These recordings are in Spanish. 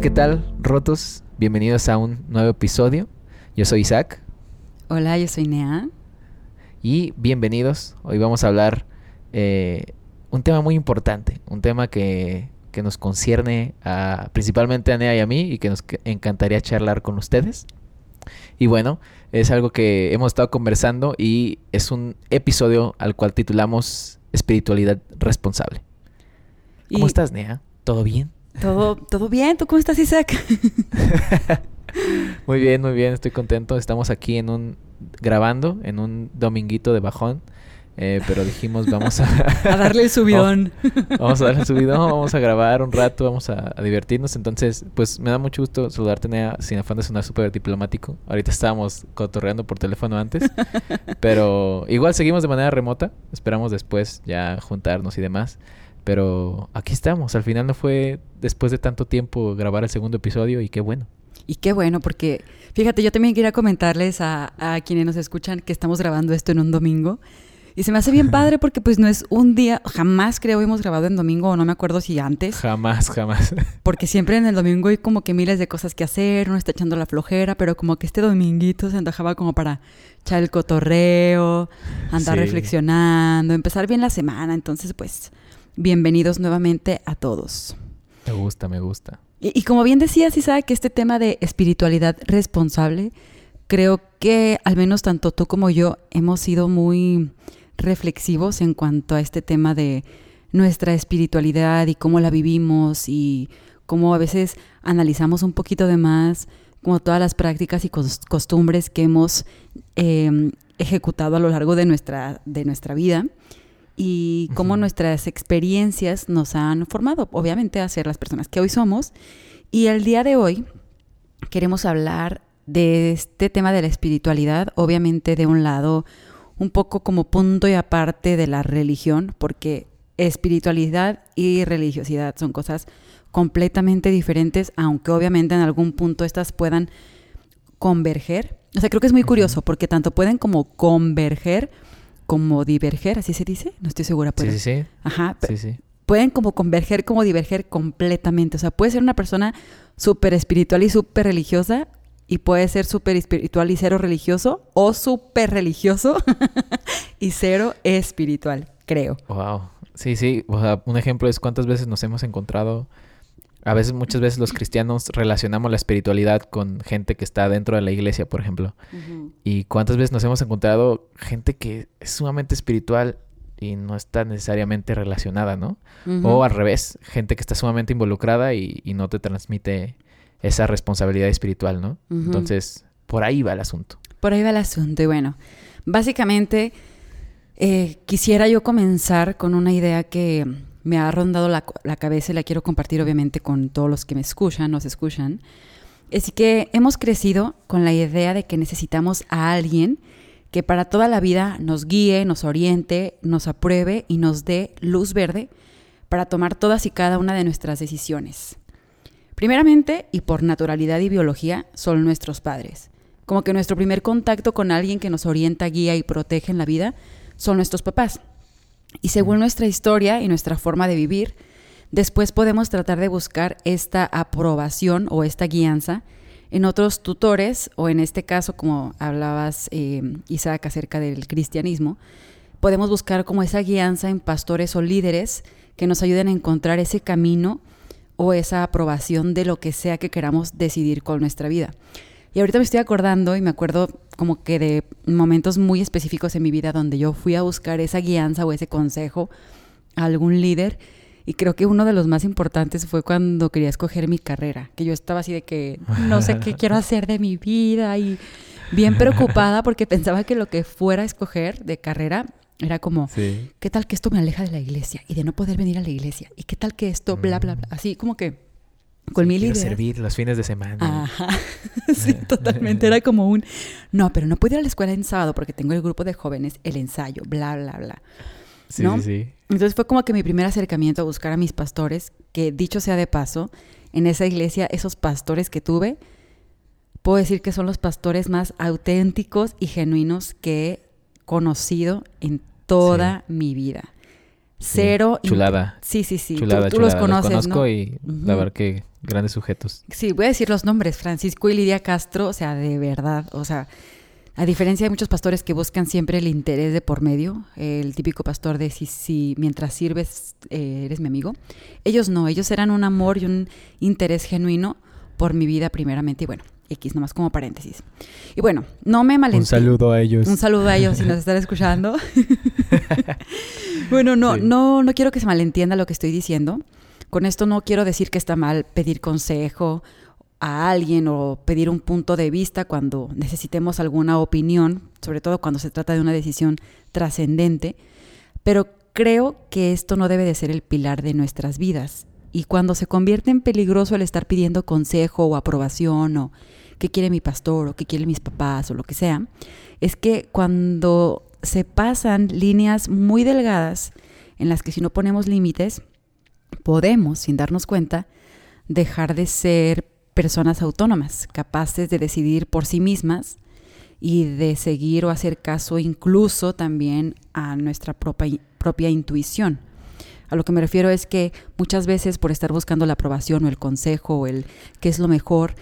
Hola, ¿qué tal, rotos? Bienvenidos a un nuevo episodio. Yo soy Isaac. Hola, yo soy Nea. Y bienvenidos. Hoy vamos a hablar eh, un tema muy importante, un tema que, que nos concierne a, principalmente a Nea y a mí y que nos encantaría charlar con ustedes. Y bueno, es algo que hemos estado conversando y es un episodio al cual titulamos Espiritualidad Responsable. ¿Cómo estás, Nea? ¿Todo bien? Todo, todo bien. ¿Tú cómo estás, Isaac? muy bien, muy bien. Estoy contento. Estamos aquí en un grabando en un dominguito de bajón. Eh, pero dijimos, vamos a... a darle el subidón. vamos a darle el subidón, vamos a grabar un rato, vamos a, divertirnos. Entonces, pues me da mucho gusto saludarte, Nea, sin afán de sonar súper diplomático. Ahorita estábamos cotorreando por teléfono antes. pero igual seguimos de manera remota. Esperamos después ya juntarnos y demás. Pero aquí estamos. Al final no fue después de tanto tiempo grabar el segundo episodio y qué bueno. Y qué bueno, porque fíjate, yo también quería comentarles a, a quienes nos escuchan que estamos grabando esto en un domingo. Y se me hace bien padre porque pues no es un día, jamás creo hemos grabado en domingo o no me acuerdo si antes. Jamás, jamás. Porque siempre en el domingo hay como que miles de cosas que hacer, uno está echando la flojera, pero como que este dominguito se antojaba como para echar el cotorreo, andar reflexionando, empezar bien la semana. Entonces pues bienvenidos nuevamente a todos. Me gusta, me gusta. Y, como bien decías, Isaac, que este tema de espiritualidad responsable, creo que al menos tanto tú como yo hemos sido muy reflexivos en cuanto a este tema de nuestra espiritualidad y cómo la vivimos y cómo a veces analizamos un poquito de más como todas las prácticas y costumbres que hemos em, ejecutado a lo largo de nuestra, de nuestra vida y cómo nuestras experiencias nos han formado, obviamente, a ser las personas que hoy somos. Y el día de hoy queremos hablar de este tema de la espiritualidad, obviamente de un lado un poco como punto y aparte de la religión, porque espiritualidad y religiosidad son cosas completamente diferentes, aunque obviamente en algún punto estas puedan converger. O sea, creo que es muy curioso porque tanto pueden como converger como diverger, así se dice, no estoy segura. Pero... Sí, sí, sí. Ajá. Sí, sí. Pueden como converger, como diverger completamente. O sea, puede ser una persona súper espiritual y súper religiosa y puede ser súper espiritual y cero religioso o súper religioso y cero espiritual, creo. Wow. Sí, sí. O sea, un ejemplo es cuántas veces nos hemos encontrado. A veces, muchas veces los cristianos relacionamos la espiritualidad con gente que está dentro de la iglesia, por ejemplo. Y cuántas veces nos hemos encontrado gente que es sumamente espiritual y no está necesariamente relacionada, ¿no? O al revés, gente que está sumamente involucrada y, y no te transmite esa responsabilidad espiritual, ¿no? Entonces, por ahí va el asunto. Por ahí va el asunto. Y bueno, básicamente eh, quisiera yo comenzar con una idea que me ha rondado la, cabeza y la quiero compartir obviamente con todos los que me escuchan, nos escuchan. Es que hemos crecido con la idea de que necesitamos a alguien que para toda la vida nos guíe, nos oriente, nos apruebe y nos dé luz verde para tomar todas y cada una de nuestras decisiones. Primeramente, y por naturalidad y biología, son nuestros padres. Como que nuestro primer contacto con alguien que nos orienta, guía y protege en la vida son nuestros papás. Y según nuestra historia y nuestra forma de vivir, después podemos tratar de buscar esta aprobación o esta guianza en otros tutores, o en este caso, como hablabas, eh, Isaac, acerca del cristianismo, podemos buscar como esa guianza en pastores o líderes que nos ayuden a encontrar ese camino o esa aprobación de lo que sea que queramos decidir con nuestra vida. Y ahorita me estoy acordando y me acuerdo como que de momentos muy específicos en mi vida donde yo fui a buscar esa guianza o ese consejo a algún líder. Y creo que uno de los más importantes fue cuando quería escoger mi carrera, que yo estaba así de que no sé qué quiero hacer de mi vida y bien preocupada porque pensaba que lo que fuera a escoger de carrera era como, ¿qué tal que esto me aleja de la iglesia y de no poder venir a la iglesia? ¿Y qué tal que esto, bla, bla, bla? Así como que con mi líder. servir los fines de semana. Ajá. sí, totalmente. Era como un, no, pero no puedo ir a la escuela en sábado porque tengo el grupo de jóvenes, el ensayo, bla, bla, bla. Sí, sí, sí. Entonces fue como que mi primer acercamiento a buscar a mis pastores, que dicho sea de paso, en esa iglesia, esos pastores que tuve, puedo decir que son los pastores más auténticos y genuinos que he conocido en toda mi vida. Cero. Chulada. Sí, sí, sí. Chulada, tú, chulada. los conoces, conozco ¿no? y la verdad que grandes sujetos. Sí, voy a decir los nombres. Francisco y Lidia Castro, o sea, de verdad, o sea, a diferencia de muchos pastores que buscan siempre el interés de por medio, el típico pastor de si, si mientras sirves eh, eres mi amigo, ellos no, ellos eran un amor y un interés genuino por mi vida primeramente y bueno, X nomás como paréntesis. Y bueno, no me malentiendan. Un saludo a ellos. Un saludo a ellos si nos están escuchando. bueno, no, Sí. no, no quiero que se malentienda lo que estoy diciendo. Con esto no quiero decir que está mal pedir consejo a alguien o pedir un punto de vista cuando necesitemos alguna opinión, sobre todo cuando se trata de una decisión trascendente, pero creo que esto no debe de ser el pilar de nuestras vidas. Y cuando se convierte en peligroso el estar pidiendo consejo o aprobación o qué quiere mi pastor o qué quieren mis papás o lo que sea, es que cuando se pasan líneas muy delgadas en las que si no ponemos límites, podemos, sin darnos cuenta, dejar de ser personas autónomas, capaces de decidir por sí mismas y de seguir o hacer caso incluso también a nuestra propia, propia intuición. A lo que me refiero es que muchas veces por estar buscando la aprobación o el consejo o el qué es lo mejor,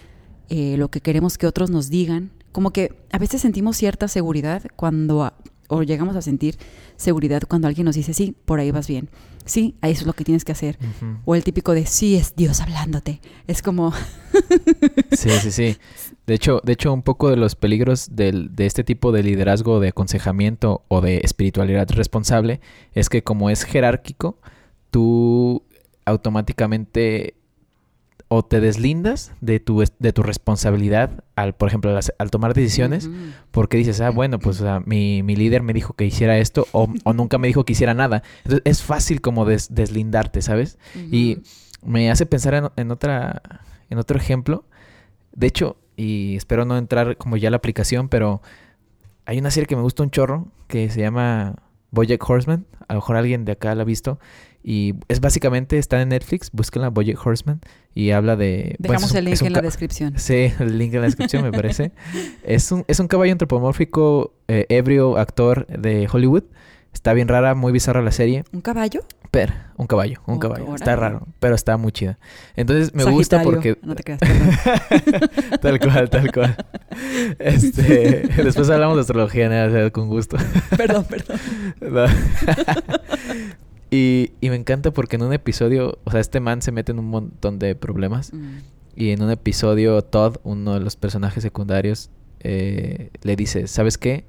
eh, lo que queremos que otros nos digan, como que a veces sentimos cierta seguridad cuando, o llegamos a sentir seguridad cuando alguien nos dice, sí, por ahí vas bien, sí, eso es lo que tienes que hacer. O el típico de, sí, es Dios hablándote. Es como, Sí, sí, sí. De hecho, de hecho, un poco de los peligros del- de este tipo de liderazgo, de aconsejamiento o de espiritualidad responsable es que como es jerárquico, tú automáticamente o te deslindas de tu, de tu responsabilidad al, por ejemplo, al, tomar decisiones, porque dices, ah, bueno, pues o sea, mi, mi líder me dijo que hiciera esto o, o nunca me dijo que hiciera nada. Entonces es fácil como des- deslindarte, ¿sabes? Y me hace pensar en, en otra en otro ejemplo. De hecho, y espero no entrar como ya a la aplicación, pero hay una serie que me gusta un chorro que se llama Bojack Horseman. A lo mejor alguien de acá la ha visto. Y es básicamente, está en Netflix, búsquenla, Bojack Horseman. Y habla de... Dejamos un- el link en la descripción. Sí, el link en la descripción me parece. es, un, es un caballo antropomórfico, eh, ebrio, actor de Hollywood. Está bien rara, muy bizarra la serie. ¿Un caballo? Pero, un caballo, un Oh, caballo. Está raro, pero está muy chida. Entonces me gusta porque... No te perdón. tal cual, tal cual. Este, después hablamos de astrología, ¿no? O sea, con gusto. perdón, perdón. No. Y, y me encanta porque en un episodio, o sea, este man se mete en un montón de problemas. Mm. Y en un episodio, Todd, uno de los personajes secundarios, eh, le dice, ¿sabes qué?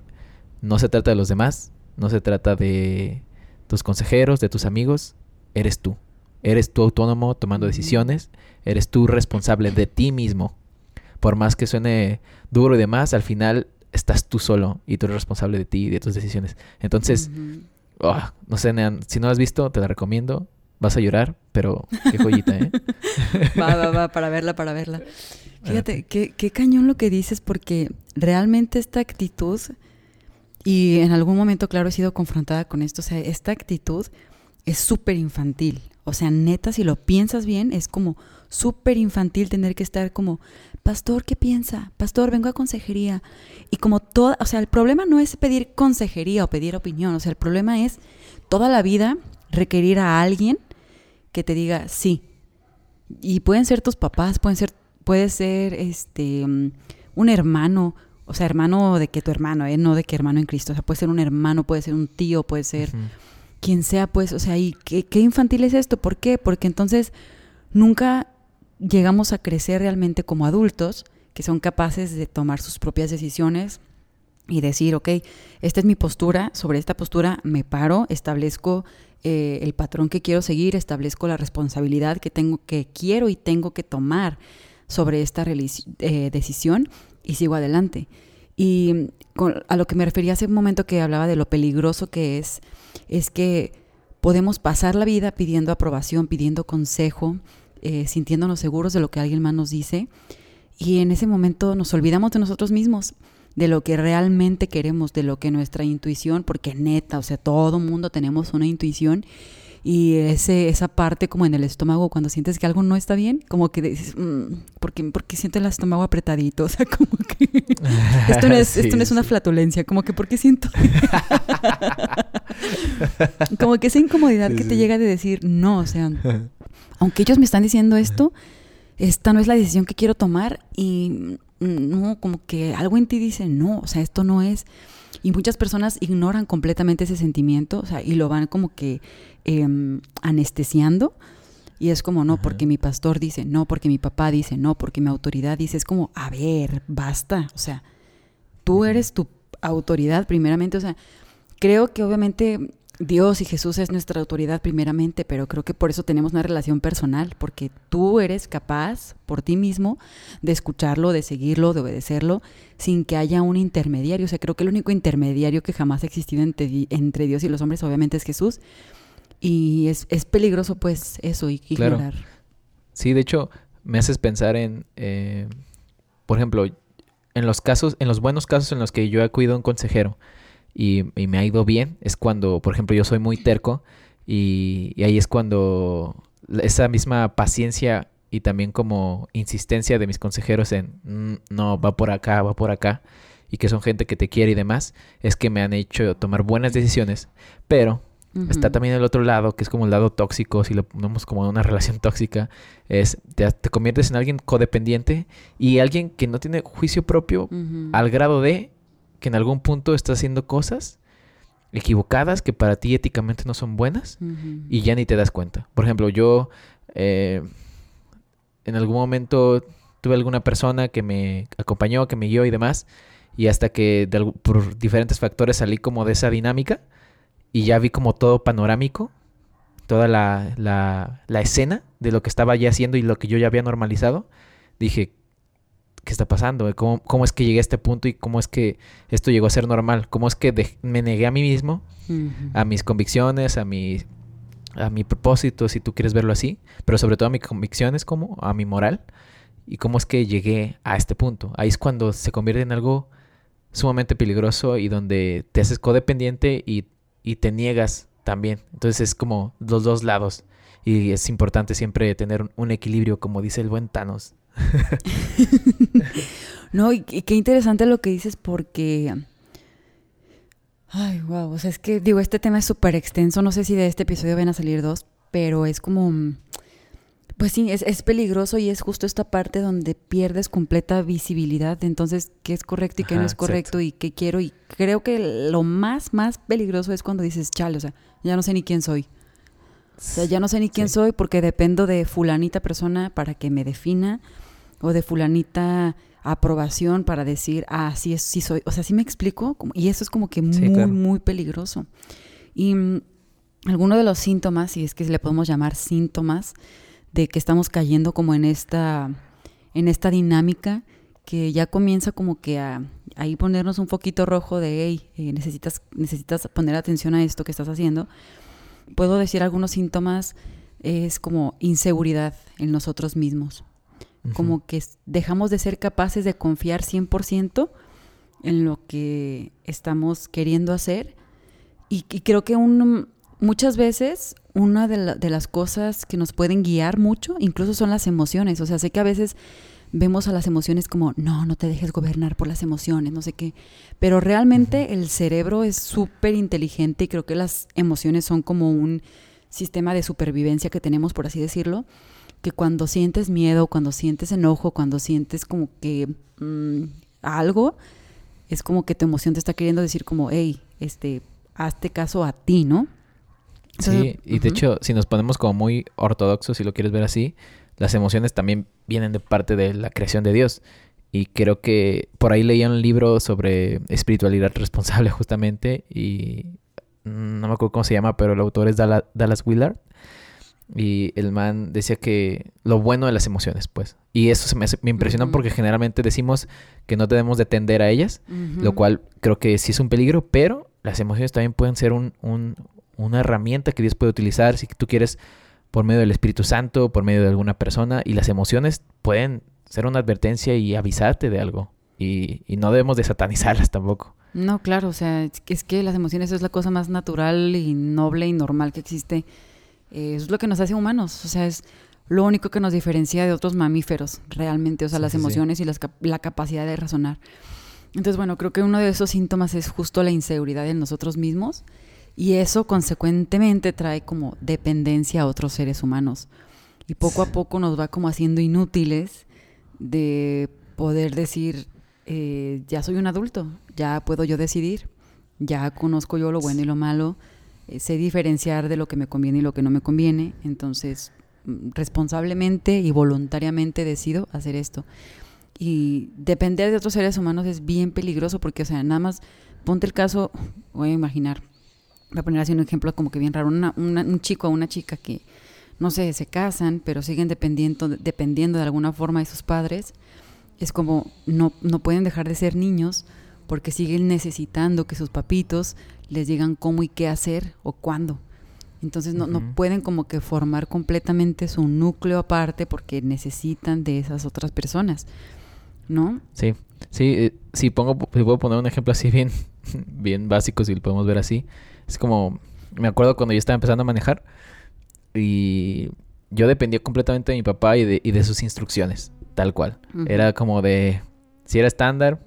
No se trata de los demás, no se trata de tus consejeros, de tus amigos, eres tú. Eres tú autónomo tomando decisiones, eres tú responsable de ti mismo. Por más que suene duro y demás, al final estás tú solo y tú eres responsable de ti y de tus decisiones. Entonces. Oh, no sé, Nean, si no has visto, te la recomiendo. Vas a llorar, pero qué joyita, ¿eh? Va, va, va, para verla, para verla. Fíjate, qué, qué cañón lo que dices, porque realmente esta actitud, y en algún momento, claro, he sido confrontada con esto, o sea, esta actitud es súper infantil. O sea, neta, si lo piensas bien, es como súper infantil tener que estar como, pastor, ¿qué piensa? Pastor, vengo a consejería. Y como toda, o sea, el problema no es pedir consejería o pedir opinión, o sea, el problema es toda la vida requerir a alguien que te diga sí. Y pueden ser tus papás, pueden ser, puede ser este un hermano, o sea, hermano de que tu hermano, ¿eh? no de que hermano en Cristo. O sea, puede ser un hermano, puede ser un tío, puede ser quien sea, pues, o sea, ¿y qué, qué infantil es esto? ¿Por qué? Porque entonces nunca llegamos a crecer realmente como adultos que son capaces de tomar sus propias decisiones y decir, ok, esta es mi postura, sobre esta postura me paro, establezco eh, el patrón que quiero seguir, establezco la responsabilidad que tengo, que quiero y tengo que tomar sobre esta eh, decisión y sigo adelante. Y con- a lo que me refería hace un momento que hablaba de lo peligroso que es, es que podemos pasar la vida pidiendo aprobación, pidiendo consejo, eh, sintiéndonos seguros de lo que alguien más nos dice, y en ese momento nos olvidamos de nosotros mismos, de lo que realmente queremos, de lo que nuestra intuición, porque neta, o sea, todo mundo tenemos una intuición, y ese, esa parte como en el estómago cuando sientes que algo no está bien, como que dices, mm, ¿por, qué, por qué siento el estómago apretadito? O sea, como que esto no es, Sí, esto no es una flatulencia, como que ¿por qué siento? como que esa incomodidad que te llega de decir, no, o sea, aunque ellos me están diciendo esto, esta no es la decisión que quiero tomar y no, como que algo en ti dice, no, o sea, esto no es. Y muchas personas ignoran completamente ese sentimiento, o sea, y lo van como que em, anestesiando. Y es como, no, porque mi pastor dice, no, porque mi papá dice, no, porque mi autoridad dice, es como, a ver, basta. O sea, tú eres tu autoridad primeramente. O sea, creo que obviamente Dios y Jesús es nuestra autoridad primeramente, pero creo que por eso tenemos una relación personal, porque tú eres capaz por ti mismo de escucharlo, de seguirlo, de obedecerlo, sin que haya un intermediario. O sea, creo que el único intermediario que jamás ha existido entre, Dios y los hombres obviamente es Jesús. Y es, peligroso pues eso, y ignorar. Sí, de hecho, me haces pensar en, eh, por ejemplo, en los casos, en los buenos casos en los que yo he acudido a un consejero y, me ha ido bien, es cuando, por ejemplo, yo soy muy terco y, ahí es cuando esa misma paciencia y también como insistencia de mis consejeros en mm, no, va por acá, va por acá, y que son gente que te quiere y demás, es que me han hecho tomar buenas decisiones, pero Está también el otro lado, que es como el lado tóxico, si lo ponemos como una relación tóxica, es te, te conviertes en alguien codependiente y alguien que no tiene juicio propio al grado de que en algún punto está haciendo cosas equivocadas que para ti éticamente no son buenas y ya ni te das cuenta. Por ejemplo, yo eh, en algún momento tuve alguna persona que me acompañó, que me guió y demás, y hasta que por diferentes factores salí como de esa dinámica y ya vi como todo panorámico, toda la, la, la escena de lo que estaba ya haciendo y lo que yo ya había normalizado, dije, qué está pasando, ¿Cómo, cómo es que llegué a este punto y cómo es que esto llegó a ser normal, cómo es que me negué a mí mismo, a mis convicciones, a mi, a mi propósito, si tú quieres verlo así, pero sobre todo a mis convicciones, como a mi moral, y cómo es que llegué a este punto. Ahí es cuando se convierte en algo sumamente peligroso y donde te haces codependiente y, y te niegas también. Entonces es como los dos lados. Y es importante siempre tener un equilibrio, como dice el buen Thanos. no, y, qué interesante lo que dices porque... Ay, wow, o sea, es que digo, este tema es súper extenso, no sé si de este episodio van a salir dos, pero es como... Pues sí, es, peligroso y es justo esta parte donde pierdes completa visibilidad de entonces qué es correcto y qué no es correcto y qué quiero. Y creo que lo más, más peligroso es cuando dices, chale, o sea, ya no sé ni quién soy. O sea, ya no sé ni quién soy porque dependo de fulanita persona para que me defina o de fulanita aprobación para decir, ah, sí, es, sí soy. O sea, sí me explico. Y eso es como que muy, muy peligroso. Y mm, alguno de los síntomas, si es que le podemos llamar síntomas, de que estamos cayendo como en esta, en esta dinámica que ya comienza como que a ahí ponernos un poquito rojo de, hey, eh, necesitas, necesitas poner atención a esto que estás haciendo. Puedo decir algunos síntomas, es como inseguridad en nosotros mismos como que dejamos de ser capaces de confiar 100% en lo que estamos queriendo hacer. Y, creo que un, muchas veces una de, de, las cosas que nos pueden guiar mucho, incluso son las emociones. O sea, sé que a veces vemos a las emociones como, no, no te dejes gobernar por las emociones, no sé qué. Pero realmente el cerebro es súper inteligente y creo que las emociones son como un sistema de supervivencia que tenemos, por así decirlo que cuando sientes miedo, cuando sientes enojo, cuando sientes como que mm, algo, es como que tu emoción te está queriendo decir como, hey, este, hazte caso a ti, ¿no? sí, y de hecho, si nos ponemos como muy ortodoxos, si lo quieres ver así, las emociones también vienen de parte de la creación de Dios. Y creo que por ahí leía un libro sobre espiritualidad responsable justamente y no me acuerdo cómo se llama, pero el autor es Dallas Willard. Y el man decía que lo bueno de las emociones, pues. Y eso se me, me impresionó porque generalmente decimos que no debemos de tender a ellas, lo cual creo que sí es un peligro, pero las emociones también pueden ser un, un, una herramienta que Dios puede utilizar si tú quieres por medio del Espíritu Santo, por medio de alguna persona, y las emociones pueden ser una advertencia y avisarte de algo. Y, y no debemos de satanizarlas tampoco. No, claro, o sea, es que, las emociones es la cosa más natural y noble y normal que existe eh, es lo que nos hace humanos, o sea, es lo único que nos diferencia de otros mamíferos, realmente, o sea, las emociones y la capacidad de razonar. Entonces, bueno, creo que uno de esos síntomas es justo la inseguridad en nosotros mismos Y eso consecuentemente trae como dependencia a otros seres humanos. Y poco a poco nos va como haciendo inútiles de poder decir, eh, ya soy un adulto, ya puedo yo decidir, ya conozco yo lo bueno y lo malo, eh, sé diferenciar de lo que me conviene y lo que no me conviene, entonces mm, responsablemente y voluntariamente decido hacer esto. Y depender de otros seres humanos es bien peligroso porque, o sea, nada más ponte el caso, voy a imaginar, voy a poner así un ejemplo como que bien raro, un chico o una chica que, no sé, se casan, pero siguen dependiendo, dependiendo de alguna forma de sus padres, es como no, no pueden dejar de ser niños porque siguen necesitando que sus papitos les digan cómo y qué hacer o cuándo. Entonces no, no pueden como que formar completamente su núcleo aparte porque necesitan de esas otras personas, ¿no? Sí, sí, eh, si pongo, si puedo poner un ejemplo así bien, bien básico, si lo podemos ver así. Es como, me acuerdo cuando yo estaba empezando a manejar y yo dependía completamente de mi papá y de, y de sus instrucciones, tal cual. Era como de, si era estándar,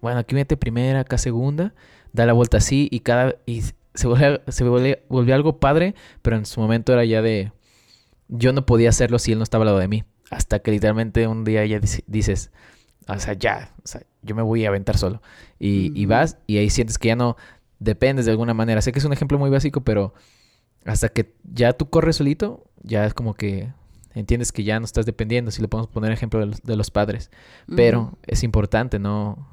bueno, aquí mete primera, acá segunda, da la vuelta así y cada... Y se volvía, se volvía, algo padre, pero en su momento era ya de... Yo no podía hacerlo si él no estaba al lado de mí. Hasta que literalmente un día ya dices, o sea, ya, o sea, yo me voy a aventar solo. Y, y vas y ahí sientes que ya no dependes de alguna manera. Sé que es un ejemplo muy básico, pero hasta que ya tú corres solito, ya es como que entiendes que ya no estás dependiendo, si le podemos poner ejemplo de los, padres. Pero es importante, ¿no?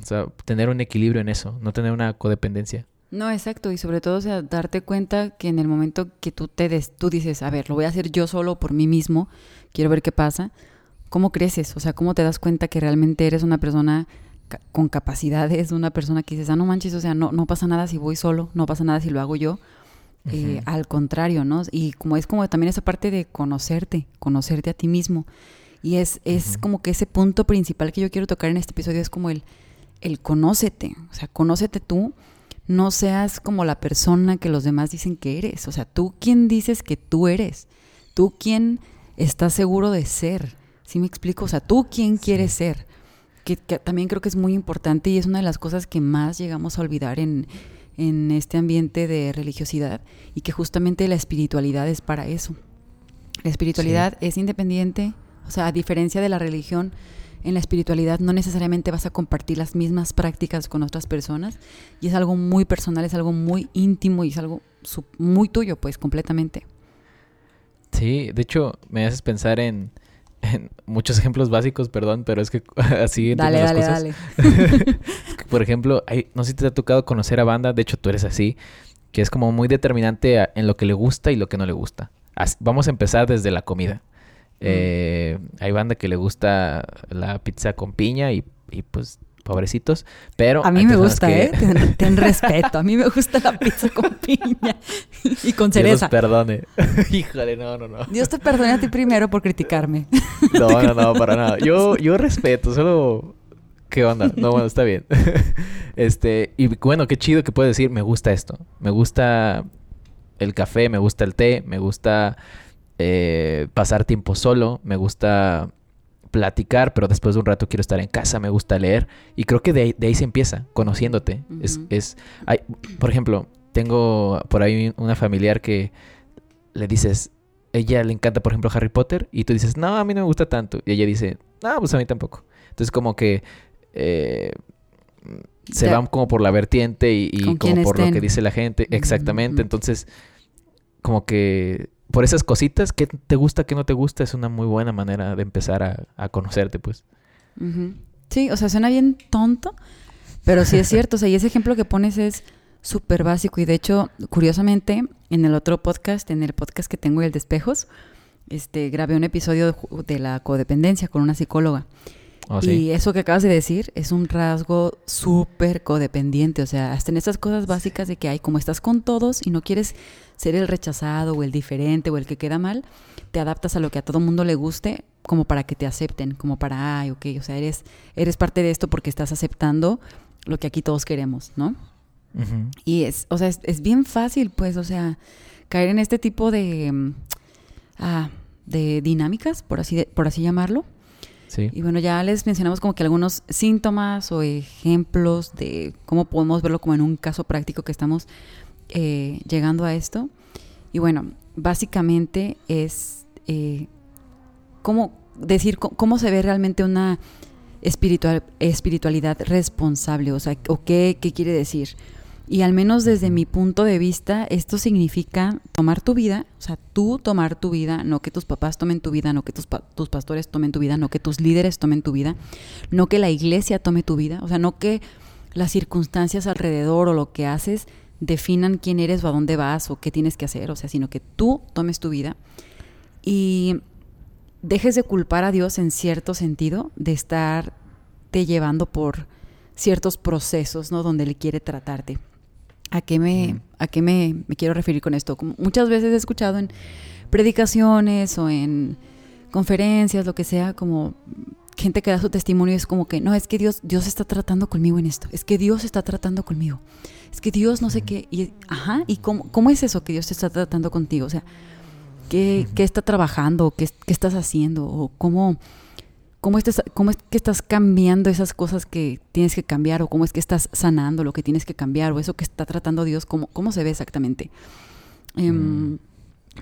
O sea, tener un equilibrio en eso, no tener una codependencia. No, exacto, y sobre todo, o sea, darte cuenta que en el momento que tú te des, tú dices, a ver, lo voy a hacer yo solo por mí mismo, quiero ver qué pasa, ¿cómo creces? O sea, ¿cómo te das cuenta que realmente eres una persona con capacidades, una persona que dices, ah, no manches, o sea, no, no pasa nada si voy solo, no pasa nada si lo hago yo, eh, al contrario, ¿no? Y como es como también esa parte de conocerte, conocerte a ti mismo. Y es, es como que ese punto principal que yo quiero tocar en este episodio es como el, el conócete, o sea, conócete tú, no seas como la persona que los demás dicen que eres, o sea, tú quién dices que tú eres, tú quién estás seguro de ser, ¿sí me explico? O sea, tú quién quieres ser, que también creo que es muy importante y es una de las cosas que más llegamos a olvidar en en este ambiente de religiosidad y que justamente la espiritualidad es para eso. La espiritualidad es independiente, o sea, a diferencia de la religión, en la espiritualidad no necesariamente vas a compartir las mismas prácticas con otras personas y es algo muy personal, es algo muy íntimo y es algo muy tuyo, pues, completamente. Sí, de hecho, me haces pensar en, muchos ejemplos básicos, perdón, pero es que así dale, las cosas. Por ejemplo, no sé si te ha tocado conocer a banda, de hecho tú eres así, que es como muy determinante en lo que le gusta y lo que no le gusta. vamos a empezar desde la comida. Eh, hay banda que le gusta la pizza con piña y, y pues pobrecitos, pero... A mí me gusta, ¿eh? Ten, respeto. A mí me gusta la pizza con piña y con cereza. Dios perdone. Híjole, no, no, no. Dios te perdone a ti primero por criticarme. no, no, no, para nada. Yo, yo respeto, solo... ¿Qué onda? No, bueno, está bien. este, y bueno, qué chido que puedes decir, me gusta esto. Me gusta el café, me gusta el té, me gusta eh, pasar tiempo solo, me gusta platicar, pero después de un rato quiero estar en casa, me gusta leer. Y creo que de ahí, se empieza, conociéndote. Es, es hay, por ejemplo, tengo por ahí una familiar que le dices, ella le encanta, por ejemplo, Harry Potter, y tú dices, no, a mí no me gusta tanto. Y ella dice, no, pues a mí tampoco. Entonces, como que eh, se van como por la vertiente y, como por lo que dice la gente. Exactamente. Entonces, como que por esas cositas, ¿qué te gusta, qué no te gusta? Es una muy buena manera de empezar a, conocerte, pues. Sí, o sea, suena bien tonto, pero sí es cierto. o sea, y ese ejemplo que pones es súper básico. Y de hecho, curiosamente, en el otro podcast, en el podcast que tengo, el de espejos, este, grabé un episodio de la codependencia con una psicóloga. Oh, y eso que acabas de decir es un rasgo súper codependiente, o sea, hasta en estas cosas básicas de que hay, como estás con todos y no quieres ser el rechazado o el diferente o el que queda mal, te adaptas a lo que a todo mundo le guste como para que te acepten, como para, ay, ok, o sea, eres, eres parte de esto porque estás aceptando lo que aquí todos queremos, ¿no? Y es, o sea, es, bien fácil, pues, o sea, caer en este tipo de, mm, ah, de dinámicas, por así, por así llamarlo, y bueno, ya les mencionamos como que algunos síntomas o ejemplos de cómo podemos verlo como en un caso práctico que estamos eh, llegando a esto. Y bueno, básicamente es eh, cómo decir cómo se ve realmente una espiritual, espiritualidad responsable, o sea, o qué, qué quiere decir. Y al menos desde mi punto de vista, esto significa tomar tu vida, o sea, tú tomar tu vida, no que tus papás tomen tu vida, no que tus, tus pastores tomen tu vida, no que tus líderes tomen tu vida, no que la iglesia tome tu vida, o sea, no que las circunstancias alrededor o lo que haces definan quién eres o a dónde vas o qué tienes que hacer, o sea, sino que tú tomes tu vida y dejes de culpar a Dios en cierto sentido de estarte llevando por ciertos procesos, ¿no? Donde Él quiere tratarte. ¿A qué me, a qué me, quiero referir con esto? Como muchas veces he escuchado en predicaciones o en conferencias, lo que sea, como gente que da su testimonio es como que, no, es que Dios, Dios está tratando conmigo en esto, es que Dios está tratando conmigo, es que Dios no sé qué, y, ajá, ¿y cómo, cómo es eso que Dios está tratando contigo? O sea, ¿qué, qué está trabajando? ¿Qué, ¿Qué, estás haciendo? ¿O cómo, cómo, estás, cómo es que estás cambiando esas cosas que tienes que cambiar o cómo es que estás sanando lo que tienes que cambiar o eso que está tratando Dios, cómo, cómo se ve exactamente. Em, mm.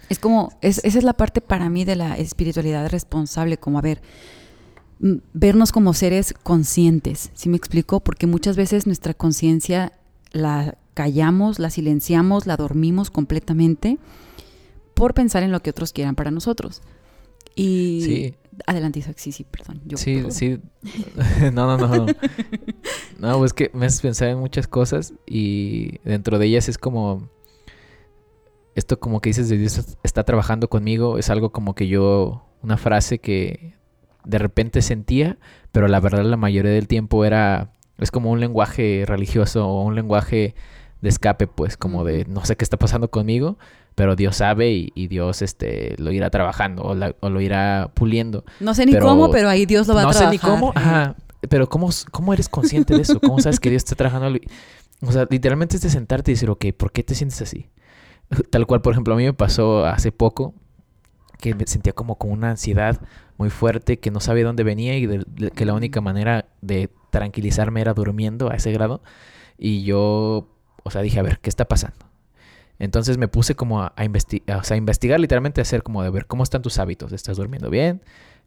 Es como, esa es la parte para mí de la espiritualidad responsable, como a ver, vernos como seres conscientes, ¿sí me explico? Porque muchas veces nuestra conciencia la callamos, la silenciamos, la dormimos completamente por pensar en lo que otros quieran para nosotros. Y sí. Adelante, Isaac. Sí, sí, perdón. sí, sí. no, no, no, no. Pues que me haces pensar en muchas cosas y dentro de ellas es como... Esto como que dices de Dios está trabajando conmigo, es algo como que yo... Una frase que de repente sentía, pero la verdad la mayoría del tiempo era... Es como un lenguaje religioso o un lenguaje de escape, pues, como de no sé qué está pasando conmigo, pero Dios sabe y, Dios este lo irá trabajando o, lo irá puliendo. No sé ni cómo, pero ahí Dios lo va a trabajar. No sé ni cómo, ajá, pero ¿cómo, ¿cómo eres consciente de eso? ¿Cómo sabes que Dios está trabajando? O sea, literalmente es de sentarte y decir, ok, ¿por qué te sientes así? Tal cual, por ejemplo, a mí me pasó hace poco que me sentía como con una ansiedad muy fuerte, que no sabía dónde venía y que la única manera de tranquilizarme era durmiendo a ese grado. Y yo, o sea, dije, a ver, ¿qué está pasando? Entonces me puse como a, investigar, o sea, a investigar literalmente, a hacer como de ver cómo están tus hábitos. ¿Estás durmiendo bien?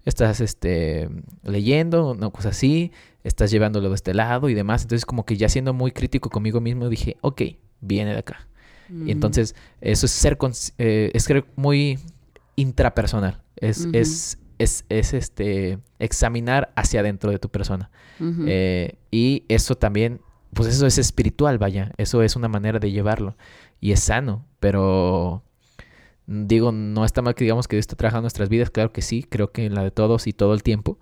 ¿Estás este, leyendo? ¿No? Cosas así. ¿Estás llevándolo de este lado y demás? Entonces como que ya siendo muy crítico conmigo mismo dije, ok, viene de acá. Y mm. entonces eso es ser, eh, es ser muy intrapersonal. Es, es, es, es, este, examinar hacia adentro de tu persona. Eh, y eso también, pues eso es espiritual, vaya. Eso es una manera de llevarlo y es sano, pero digo, no está mal que digamos que Dios está trabajando nuestras vidas, claro que sí, creo que en la de todos y todo el tiempo,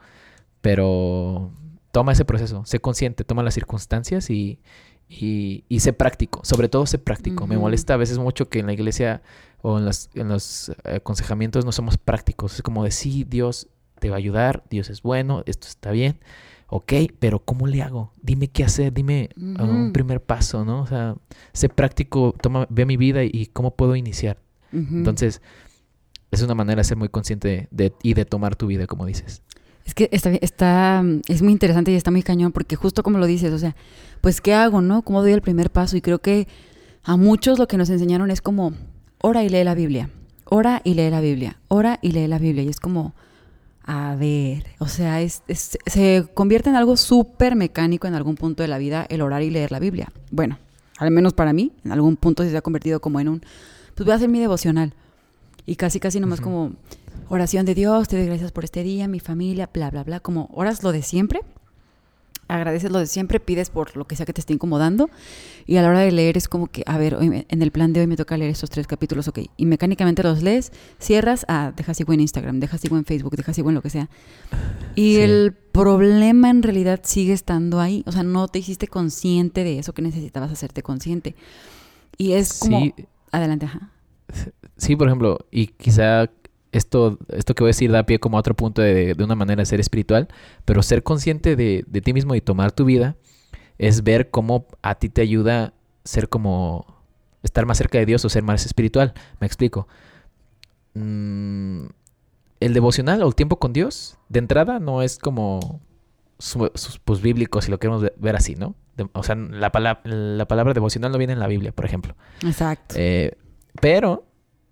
pero toma ese proceso, sé consciente, toma las circunstancias y, y, y sé práctico, sobre todo sé práctico. Me molesta a veces mucho que en la iglesia o en, las, en los aconsejamientos no somos prácticos, es como decir, sí, Dios te va a ayudar, Dios es bueno, esto está bien, ok, pero ¿cómo le hago? Dime qué hacer, dime ah, un primer paso, ¿no? O sea, sé práctico, toma, ve mi vida y cómo puedo iniciar. Entonces, es una manera de ser muy consciente de, y de tomar tu vida, como dices. Es que está, está, es muy interesante y está muy cañón porque justo como lo dices, o sea, pues ¿qué hago, no? ¿Cómo doy el primer paso? Y creo que a muchos lo que nos enseñaron es como, ora y lee la Biblia, ora y lee la Biblia, ora y lee la Biblia. Y es como, a ver, o sea, es, se convierte en algo súper mecánico en algún punto de la vida el orar y leer la Biblia. Bueno, al menos para mí, en algún punto se ha convertido como en un, pues voy a hacer mi devocional. Y casi, casi nomás como oración de Dios, te doy gracias por este día, mi familia, bla, bla, bla, como oras lo de siempre, agradeces lo de siempre, pides por lo que sea que te esté incomodando y a la hora de leer es como que, a ver, hoy en el plan de hoy me toca leer estos tres capítulos, ok, y mecánicamente los lees, cierras, ah, deja sigo en Instagram, deja sigo en Facebook, deja sigo en lo que sea. Y el problema en realidad sigue estando ahí, o sea, no te hiciste consciente de eso que necesitabas hacerte consciente. Y es como... Adelante, ajá. Sí, por ejemplo, y quizá esto, esto que voy a decir da pie como a otro punto de, de una manera de ser espiritual, pero ser consciente de, de, ti mismo y tomar tu vida es ver cómo a ti te ayuda ser como estar más cerca de Dios o ser más espiritual. Me explico. Mm, el devocional o el tiempo con Dios, de entrada, no es como sus pues, bíblicos, si lo queremos ver así, ¿no? o sea, la, palabra, la palabra devocional no viene en la Biblia, por ejemplo. Exacto. Eh, pero,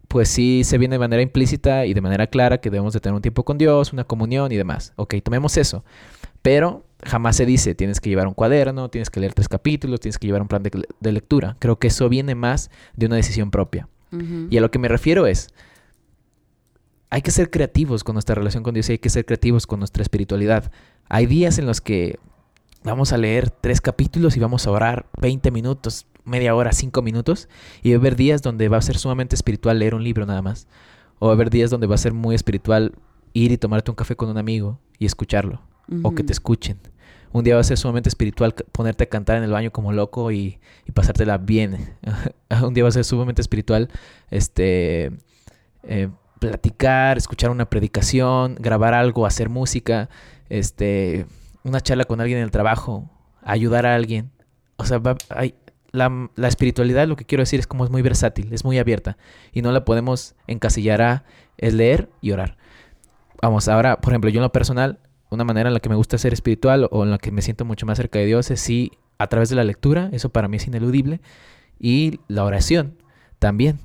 pues sí se viene de manera implícita y de manera clara que debemos de tener un tiempo con Dios, una comunión y demás. Ok, tomemos eso. Pero jamás se dice, tienes que llevar un cuaderno, tienes que leer tres capítulos, tienes que llevar un plan de, lectura. Creo que eso viene más de una decisión propia. Y a lo que me refiero es, hay que ser creativos con nuestra relación con Dios y hay que ser creativos con nuestra espiritualidad. Hay días en los que vamos a leer tres capítulos y vamos a orar 20 minutos, media hora, cinco minutos. Y va a haber días donde va a ser sumamente espiritual leer un libro nada más. O va a haber días donde va a ser muy espiritual ir y tomarte un café con un amigo y escucharlo. O que te escuchen. Un día va a ser sumamente espiritual ponerte a cantar en el baño como loco y, y pasártela bien. un día va a ser sumamente espiritual este, eh, platicar, escuchar una predicación, grabar algo, hacer música, este, una charla con alguien en el trabajo, ayudar a alguien. O sea, hay, la, espiritualidad, lo que quiero decir, es como es muy versátil, es muy abierta y no la podemos encasillar a es leer y orar. Vamos, ahora, por ejemplo, yo en lo personal, una manera en la que me gusta ser espiritual o en la que me siento mucho más cerca de Dios es sí a través de la lectura, eso para mí es ineludible, y la oración también.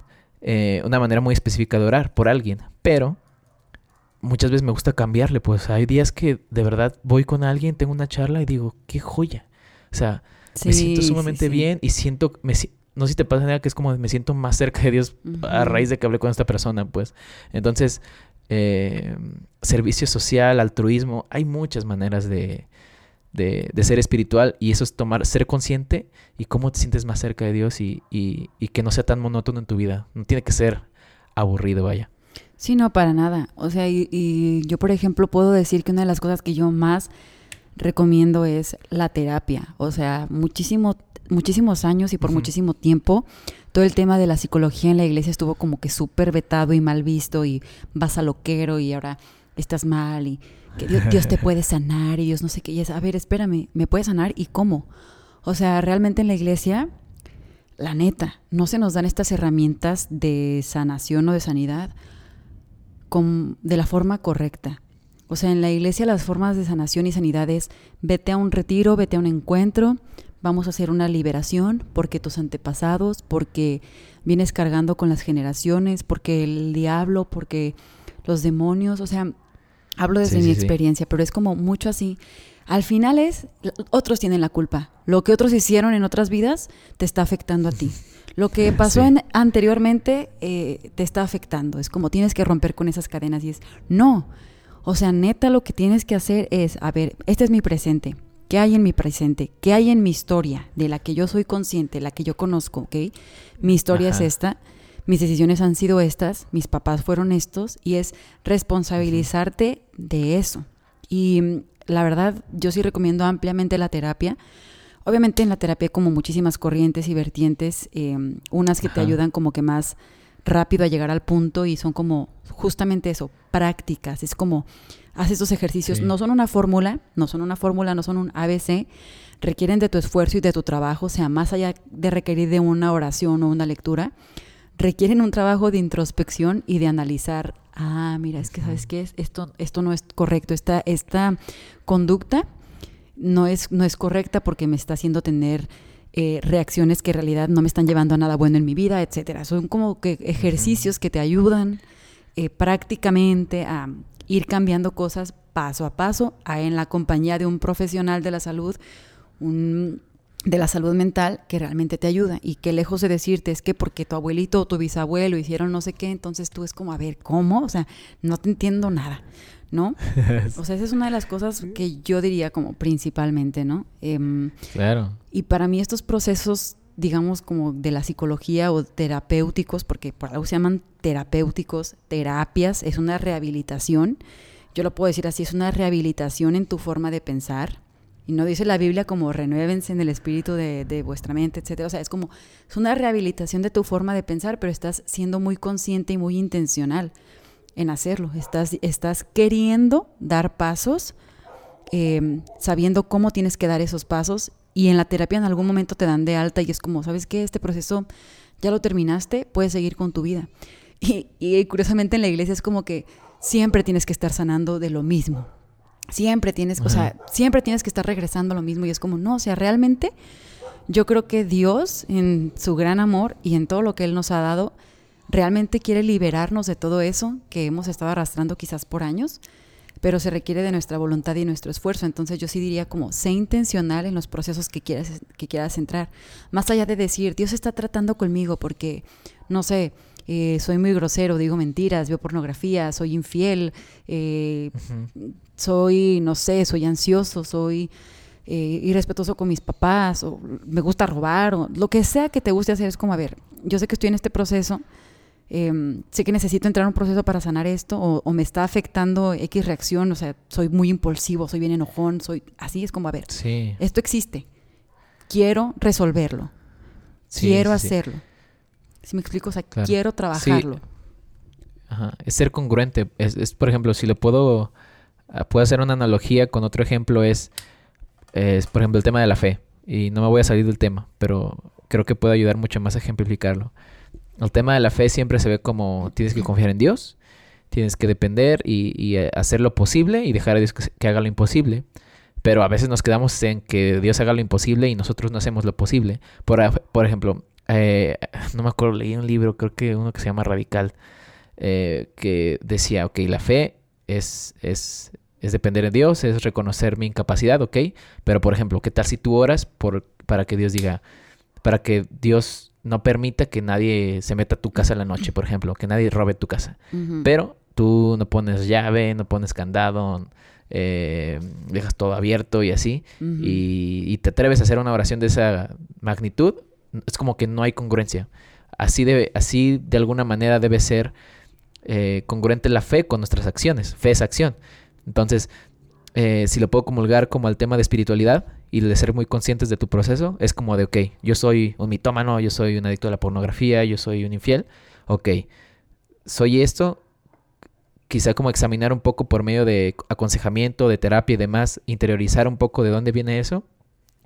Eh, una manera muy específica de orar por alguien, pero muchas veces me gusta cambiarle, pues hay días que de verdad voy con alguien, tengo una charla y digo, qué joya. O sea, me siento sumamente bien y siento, me, no sé si te pasa nada que es como me siento más cerca de Dios a raíz de que hablé con esta persona, pues. Entonces, eh, servicio social, altruismo, hay muchas maneras de, de, ser espiritual y eso es tomar, ser consciente y cómo te sientes más cerca de Dios y, y, que no sea tan monótono en tu vida. No tiene que ser aburrido, vaya. Sí, no, para nada. O sea, y, yo, por ejemplo, puedo decir que una de las cosas que yo más recomiendo es la terapia. O sea, muchísimo, muchísimos años y por muchísimo tiempo, todo el tema de la psicología en la iglesia estuvo como que súper vetado y mal visto y vas a loquero y ahora estás mal y que Dios, te puede sanar y Dios no sé qué. Y es, a ver, espérame, ¿me puede sanar y cómo? O sea, realmente en la iglesia, la neta, no se nos dan estas herramientas de sanación o de sanidad con, de la forma correcta. O sea, en la iglesia las formas de sanación y sanidad es vete a un retiro, vete a un encuentro, vamos a hacer una liberación porque tus antepasados, porque vienes cargando con las generaciones, porque el diablo, porque los demonios, o sea, Hablo desde mi experiencia, pero es como mucho así. Al final es, otros tienen la culpa. Lo que otros hicieron en otras vidas te está afectando a ti. Lo que pasó en, anteriormente eh, te está afectando. Es como tienes que romper con esas cadenas y es, no. O sea, neta lo que tienes que hacer es, a ver, este es mi presente. ¿Qué hay en mi presente? ¿Qué hay en mi historia de la que yo soy consciente, la que yo conozco? ¿Ok? Mi historia es esta mis decisiones han sido estas, mis papás fueron estos, y es responsabilizarte de eso. Y mm, la verdad, yo sí recomiendo ampliamente la terapia. Obviamente en la terapia hay como muchísimas corrientes y vertientes, em, unas que te ayudan como que más rápido a llegar al punto y son como justamente eso, prácticas. Es como, haz estos ejercicios, no son una fórmula, no son una fórmula, no son un ABC, requieren de tu esfuerzo y de tu trabajo, o sea, más allá de requerir de una oración o una lectura, requieren un trabajo de introspección y de analizar, ah, mira, es que sabes qué es, esto, esto no es correcto, esta, esta conducta no es, no es correcta porque me está haciendo tener eh, reacciones que en realidad no me están llevando a nada bueno en mi vida, etcétera. Son como que ejercicios que te ayudan eh, prácticamente a ir cambiando cosas paso a paso, a, en la compañía de un profesional de la salud, un de la salud mental que realmente te ayuda y que lejos de decirte es que porque tu abuelito o tu bisabuelo hicieron no sé qué, entonces tú es como, a ver, ¿cómo? O sea, no te entiendo nada, ¿no? o sea, esa es una de las cosas que yo diría como principalmente, ¿no? Em, claro. Y para mí estos procesos, digamos, como de la psicología o terapéuticos, porque por algo se llaman terapéuticos, terapias, es una rehabilitación, yo lo puedo decir así, es una rehabilitación en tu forma de pensar, y no dice la Biblia como renuévense en el espíritu de, vuestra mente, etcétera. O sea, es como, es una rehabilitación de tu forma de pensar, pero estás siendo muy consciente y muy intencional en hacerlo. Estás, estás queriendo dar pasos, em, sabiendo cómo tienes que dar esos pasos. Y en la terapia en algún momento te dan de alta y es como, ¿sabes qué? Este proceso ya lo terminaste, puedes seguir con tu vida. Y, y curiosamente en la iglesia es como que siempre tienes que estar sanando de lo mismo Siempre tienes, o sea, siempre tienes que estar regresando a lo mismo y es como, no, o sea, realmente yo creo que Dios en su gran amor y en todo lo que Él nos ha dado, realmente quiere liberarnos de todo eso que hemos estado arrastrando quizás por años, pero se requiere de nuestra voluntad y nuestro esfuerzo. Entonces yo sí diría como, sé intencional en los procesos que quieras, que quieras entrar. Más allá de decir, Dios está tratando conmigo porque, no sé, eh, soy muy grosero, digo mentiras, veo pornografía, soy infiel, eh, soy, no sé, soy ansioso, soy eh, irrespetuoso con mis papás, o me gusta robar, o lo que sea que te guste hacer, es como, a ver, yo sé que estoy en este proceso, em, sé que necesito entrar en un proceso para sanar esto, o, me está afectando X reacción, o sea, soy muy impulsivo, soy bien enojón, soy así, es como, a ver, esto existe, quiero resolverlo, quiero hacerlo. Si me explico, o sea, quiero trabajarlo. Ajá. Es ser congruente. Es, por ejemplo, si le puedo, ah, puedo hacer una analogía con otro ejemplo, es, es, por ejemplo, el tema de la fe. Y no me voy a salir del tema, pero creo que puede ayudar mucho más a ejemplificarlo. El tema de la fe siempre se ve como tienes que confiar en Dios, tienes que depender y, eh, hacer lo posible y dejar a Dios que, haga lo imposible. Pero a veces nos quedamos en que Dios haga lo imposible y nosotros no hacemos lo posible. Por, por ejemplo, eh, no me acuerdo, leí un libro, creo que uno que se llama Radical, eh, que decía, ok, la fe es, es, es depender de Dios, es reconocer mi incapacidad, ok, pero por ejemplo, ¿qué tal si tú oras por, para que Dios diga, para que Dios no permita que nadie se meta a tu casa en la noche, por ejemplo, que nadie robe tu casa, pero tú no pones llave, no pones candado, eh, dejas todo abierto y así, y, y, te atreves a hacer una oración de esa magnitud, es como que no hay congruencia. Así, debe, así de alguna manera debe ser eh, congruente la fe con nuestras acciones. Fe es acción. Entonces, eh, si lo puedo comulgar como al tema de espiritualidad y de ser muy conscientes de tu proceso, es como de, ok, yo soy un mitómano, yo soy un adicto a la pornografía, yo soy un infiel, ok, soy esto, quizá como examinar un poco por medio de aconsejamiento, de terapia y demás, interiorizar un poco de dónde viene eso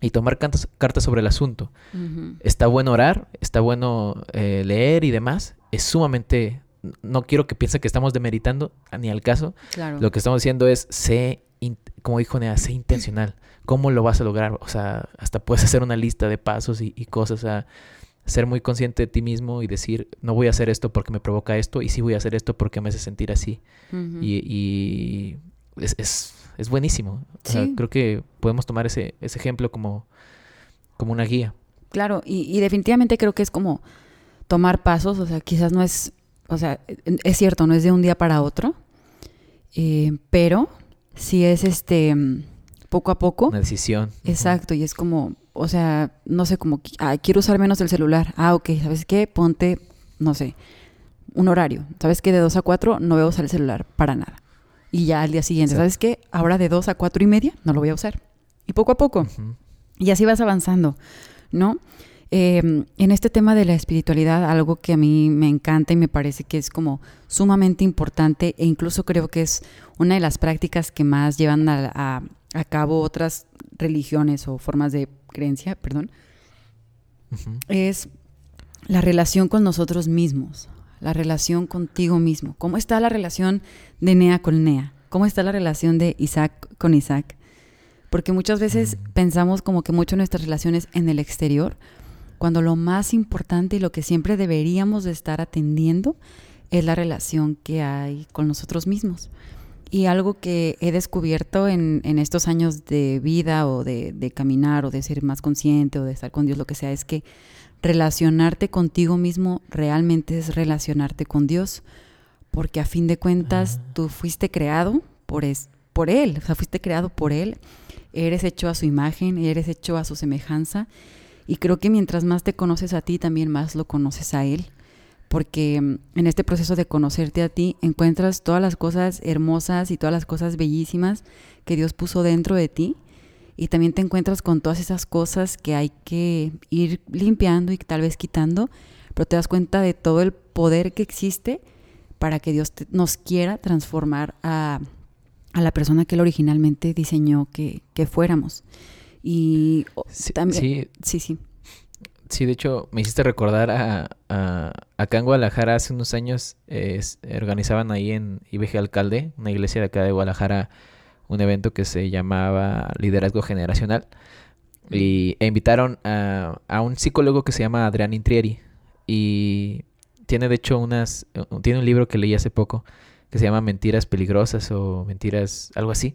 y tomar cartas, sobre el asunto. Está bueno orar, está bueno eh, leer y demás. Es sumamente... No quiero que piensen que estamos demeritando, ni al caso. Lo que estamos diciendo es, sé, como dijo Nea, sé intencional. ¿Cómo lo vas a lograr? O sea, hasta puedes hacer una lista de pasos y, cosas. a ser muy consciente de ti mismo y decir, no voy a hacer esto porque me provoca esto y sí voy a hacer esto porque me hace sentir así. Y, es es buenísimo. creo que podemos tomar ese, ese ejemplo como, como una guía. Claro, y, definitivamente creo que es como tomar pasos, o sea, quizás no es, o sea, es cierto, no es de un día para otro, eh, pero sí es este poco a poco. Una decisión. Exacto, y es como, o sea, no sé, como, ah, quiero usar menos el celular. Ah, ok, ¿sabes qué? Ponte, no sé, un horario. ¿Sabes qué? De 2 a 4 no voy a usar el celular para nada. Y ya al día siguiente, ¿sabes qué? Ahora de dos a cuatro y media no lo voy a usar. Y poco a poco. Y así vas avanzando, ¿no? Em, en este tema de la espiritualidad, algo que a mí me encanta y me parece que es como sumamente importante e incluso creo que es una de las prácticas que más llevan a, cabo otras religiones o formas de creencia, perdón, es la relación con nosotros mismos la relación contigo mismo. ¿Cómo está la relación de Nea con Nea? ¿Cómo está la relación de Isaac con Isaac? Porque muchas veces pensamos como que mucho nuestras relaciones en el exterior, cuando lo más importante y lo que siempre deberíamos de estar atendiendo es la relación que hay con nosotros mismos. Y algo que he descubierto en, estos años de vida o de, de, caminar o de ser más consciente o de estar con Dios, lo que sea, es que relacionarte contigo mismo realmente es relacionarte con Dios, porque a fin de cuentas ah. tú fuiste creado por, es, por Él, o sea, fuiste creado por Él, eres hecho a su imagen, eres hecho a su semejanza, y creo que mientras más te conoces a ti, también más lo conoces a Él, porque mm, en este proceso de conocerte a ti encuentras todas las cosas hermosas y todas las cosas bellísimas que Dios puso dentro de ti y también te encuentras con todas esas cosas que hay que ir limpiando y tal vez quitando, pero te das cuenta de todo el poder que existe para que Dios nos quiera transformar a, la persona que Él originalmente diseñó que, fuéramos. Y sí, también... Sí, sí. sí. De hecho, me hiciste recordar a, acá en Guadalajara hace unos años organizaban ahí en IBG Alcalde, una iglesia de acá de Guadalajara, un evento que se llamaba Liderazgo Generacional. Y, e invitaron a, a un psicólogo que se llama Adrián Intrieri. Y tiene de hecho unas, tiene un libro que leí hace poco que se llama Mentiras Peligrosas o Mentiras, algo así,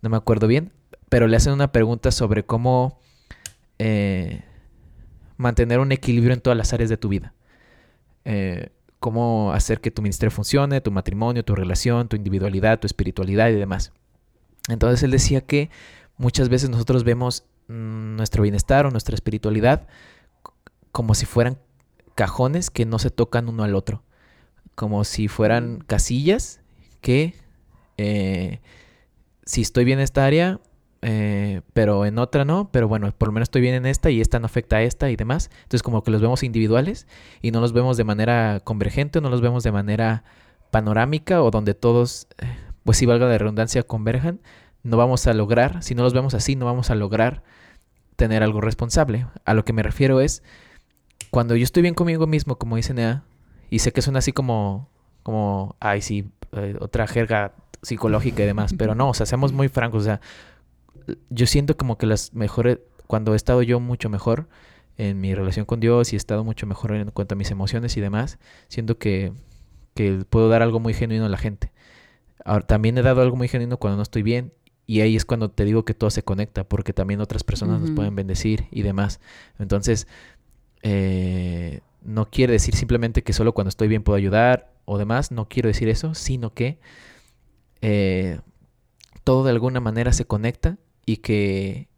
no me acuerdo bien, pero le hacen una pregunta sobre cómo eh, mantener un equilibrio en todas las áreas de tu vida. Eh, cómo hacer que tu ministerio funcione, tu matrimonio, tu relación, tu individualidad, tu espiritualidad y demás. Entonces él decía que muchas veces nosotros vemos mm, nuestro bienestar o nuestra espiritualidad como si fueran cajones que no se tocan uno al otro. Como si fueran casillas que eh, si estoy bien en esta área, eh, pero en otra no, pero bueno, por lo menos estoy bien en esta y esta no afecta a esta y demás. Entonces como que los vemos individuales y no los vemos de manera convergente, no los vemos de manera panorámica o donde todos, eh, pues si valga la redundancia, converjan. No vamos a lograr, si no los vemos así, no vamos a lograr tener algo responsable. A lo que me refiero es cuando yo estoy bien conmigo mismo, como dice Nea, y sé que suena así como, como, ay, sí, eh, otra jerga psicológica y demás, pero no, o sea, seamos muy francos, o sea, yo siento como que las mejores, cuando he estado yo mucho mejor en mi relación con Dios y he estado mucho mejor en cuanto a mis emociones y demás, siento que, que puedo dar algo muy genuino a la gente. Ahora, también he dado algo muy genuino cuando no estoy bien y ahí es cuando te digo que todo se conecta, porque también otras personas nos pueden bendecir y demás. Entonces, eh, no quiere decir simplemente que solo cuando estoy bien puedo ayudar o demás, no quiero decir eso, sino que eh, todo de alguna manera se conecta y que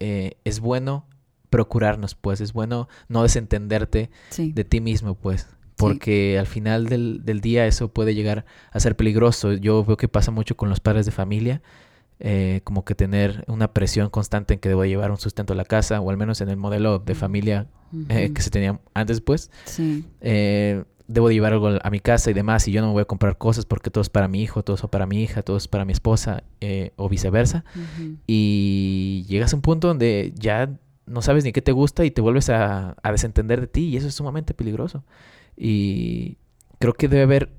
eh, es bueno procurarnos, pues es bueno no desentenderte de ti mismo, pues, porque al final del, del, día eso puede llegar a ser peligroso. Yo veo que pasa mucho con los padres de familia, eh, como que tener una presión constante en que debo llevar un sustento a la casa, o al menos en el modelo de familia eh, que se tenía antes, pues. Sí. Eh, debo llevar algo a mi casa y demás, y yo no me voy a comprar cosas porque todo es para mi hijo, todo es para mi hija, todo es para mi esposa, o viceversa. Y llegas a un punto donde ya no sabes ni qué te gusta y te vuelves a, a desentender de ti, y eso es sumamente peligroso. Y creo que debe haber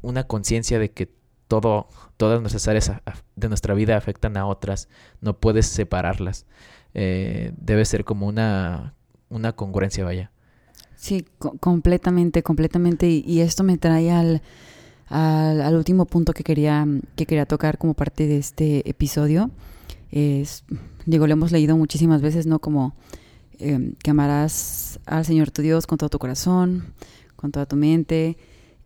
una conciencia de que todo, todas nuestras áreas de nuestra vida afectan a otras, no puedes separarlas. Eh, debe ser como una, una congruencia, vaya. Sí, completamente, completamente. Y, esto me trae al, al, último punto que quería, que quería tocar como parte de este episodio. Es, digo, lo hemos leído muchísimas veces, ¿no? Como em, que amarás al Señor tu Dios con todo tu corazón, con toda tu mente,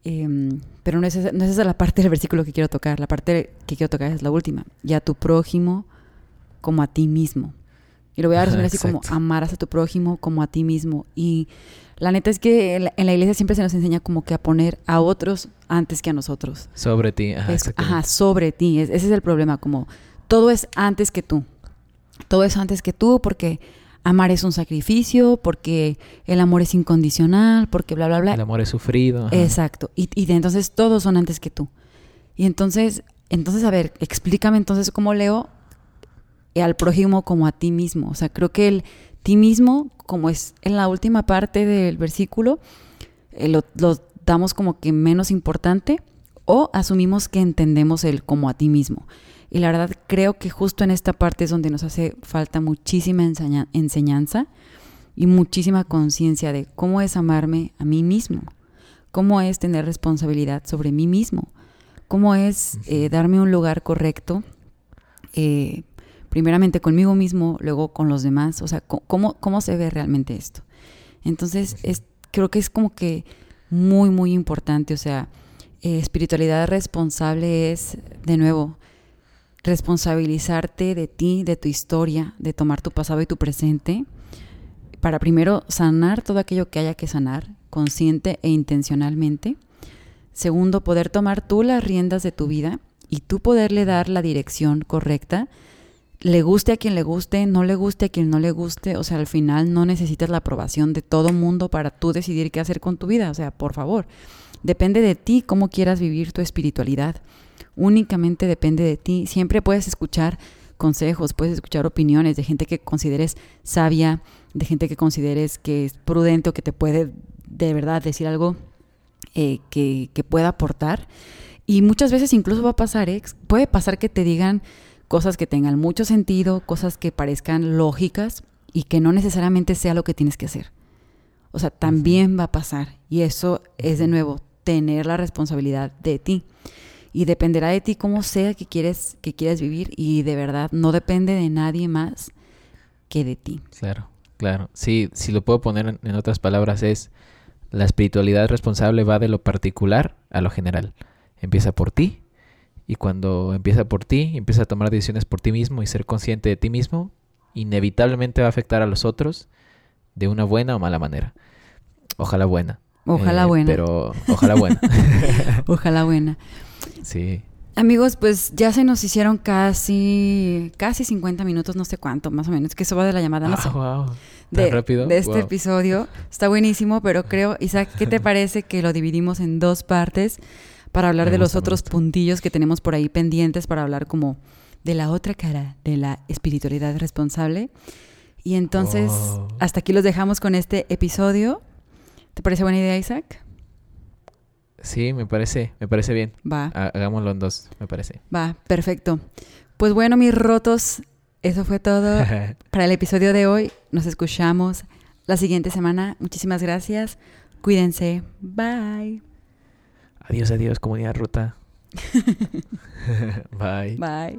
Em, pero no es, esa, no es esa la parte del versículo que quiero tocar. La parte que quiero tocar es la última. Y a tu prójimo como a ti mismo. Y lo voy a resumir así como amarás a tu prójimo como a ti mismo. Y la neta es que en la, iglesia siempre se nos enseña como que a poner a otros antes que a nosotros. Sobre ti. Ajá, ajá sobre ti. ese es el problema. Como todo es antes que tú. Todo es antes que tú porque amar es un sacrificio, porque el amor es incondicional, porque bla, bla, bla. El amor es sufrido. Exacto. Y, y entonces todos son antes que tú. Y entonces, entonces, a ver, explícame entonces cómo leo al prójimo como a ti mismo. O sea, creo que el ti mismo, como es en la última parte del versículo, eh, lo, lo damos como que menos importante o asumimos que entendemos el como a ti mismo. Y la verdad creo que justo en esta parte es donde nos hace falta muchísima enseñanza y muchísima conciencia de cómo es amarme a mí mismo, cómo es tener responsabilidad sobre mí mismo, cómo es eh, darme un lugar correcto, eh, primeramente conmigo mismo, luego con los demás, o sea, cómo, cómo se ve realmente esto. Entonces, es, creo que es como que muy, muy importante, o sea, eh, espiritualidad responsable es, de nuevo, responsabilizarte de ti, de tu historia, de tomar tu pasado y tu presente, para primero sanar todo aquello que haya que sanar, consciente e intencionalmente. Segundo, poder tomar tú las riendas de tu vida y tú poderle dar la dirección correcta. Le guste a quien le guste, no le guste a quien no le guste, o sea, al final no necesitas la aprobación de todo mundo para tú decidir qué hacer con tu vida, o sea, por favor, depende de ti cómo quieras vivir tu espiritualidad únicamente depende de ti. Siempre puedes escuchar consejos, puedes escuchar opiniones de gente que consideres sabia, de gente que consideres que es prudente o que te puede de verdad decir algo eh, que, pueda aportar. Y muchas veces incluso va a pasar, ¿eh? puede pasar que te digan cosas que tengan mucho sentido, cosas que parezcan lógicas y que no necesariamente sea lo que tienes que hacer. O sea, también va a pasar. Y eso es de nuevo tener la responsabilidad de ti. Y dependerá de ti cómo sea que quieres, que quieres vivir. Y de verdad, no depende de nadie más que de ti. Claro, claro. Sí, si lo puedo poner en otras palabras, es la espiritualidad responsable va de lo particular a lo general. Empieza por ti. Y cuando empieza por ti, empieza a tomar decisiones por ti mismo y ser consciente de ti mismo, inevitablemente va a afectar a los otros de una buena o mala manera. Ojalá buena. Ojalá Eh, buena. Pero ojalá buena. Ojalá buena. sí. Amigos, pues ya se nos hicieron casi, casi 50 minutos, no sé cuánto, más o menos, que eso va de la llamada, no sé, Ah, wow. ¿Tan de, rápido? de este Wow. episodio. Está buenísimo, pero creo, Isaac, ¿qué te parece que lo dividimos en dos partes para hablar Me de los otros puntillos que tenemos por ahí pendientes para hablar como de la otra cara de la espiritualidad responsable? Y entonces, Oh. hasta aquí los dejamos con este episodio. ¿Te parece buena idea, Isaac? Sí, me parece, me parece bien. Va. Ha- Hagámoslo en dos, me parece. Va, perfecto. Pues bueno, mis rotos, eso fue todo para el episodio de hoy. Nos escuchamos la siguiente semana. Muchísimas gracias. Cuídense. Bye. Adiós, adiós, comunidad ruta. Bye. Bye.